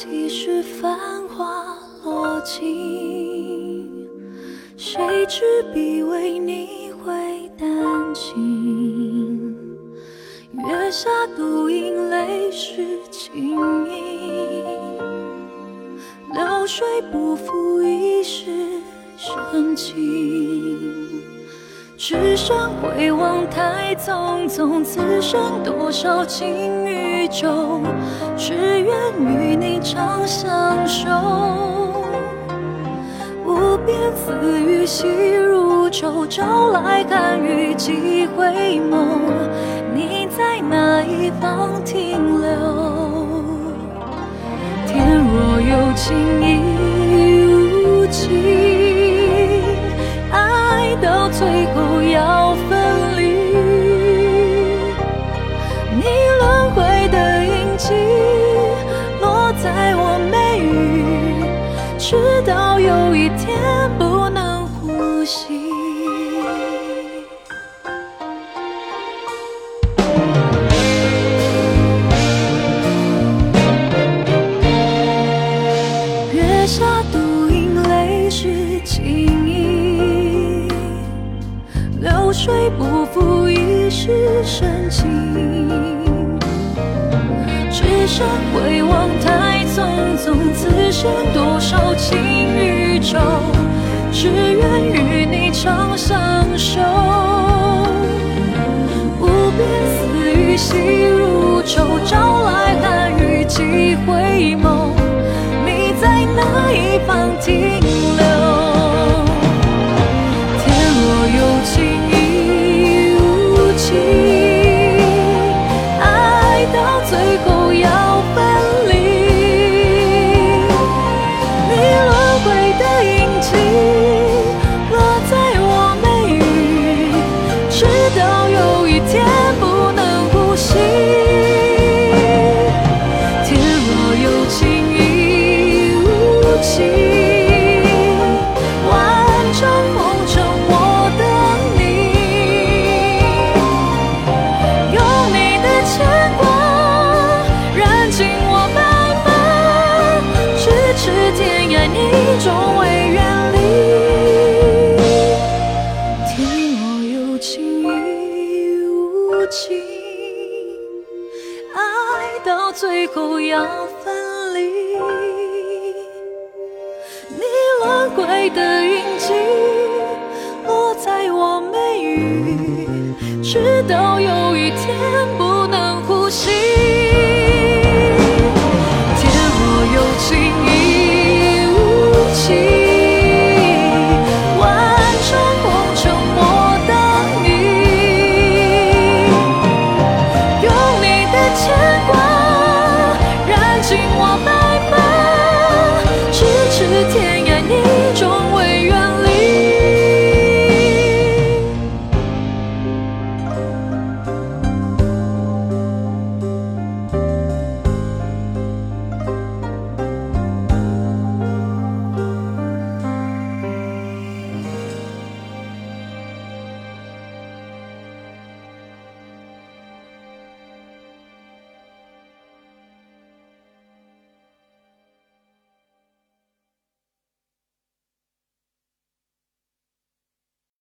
几世繁华落尽，谁执笔为你绘丹青。月下独影，泪湿青衣。流水不负一世深情。只剩回望太匆匆，此生多少情与愁，只愿与你长相守。无边丝雨细如愁，朝来寒雨几回眸，你在哪一方停留？天若有情直到有一天不能呼吸。月下独影泪湿青衣。流水不负一世深情，只剩回望太匆匆，此生多少情与愁，只愿与你长相守。无边丝雨细如愁，朝直到有一天不能呼吸天若有情亦无情。情爱到最后要分离，你轮回的印记落在我眉宇，直到有一天。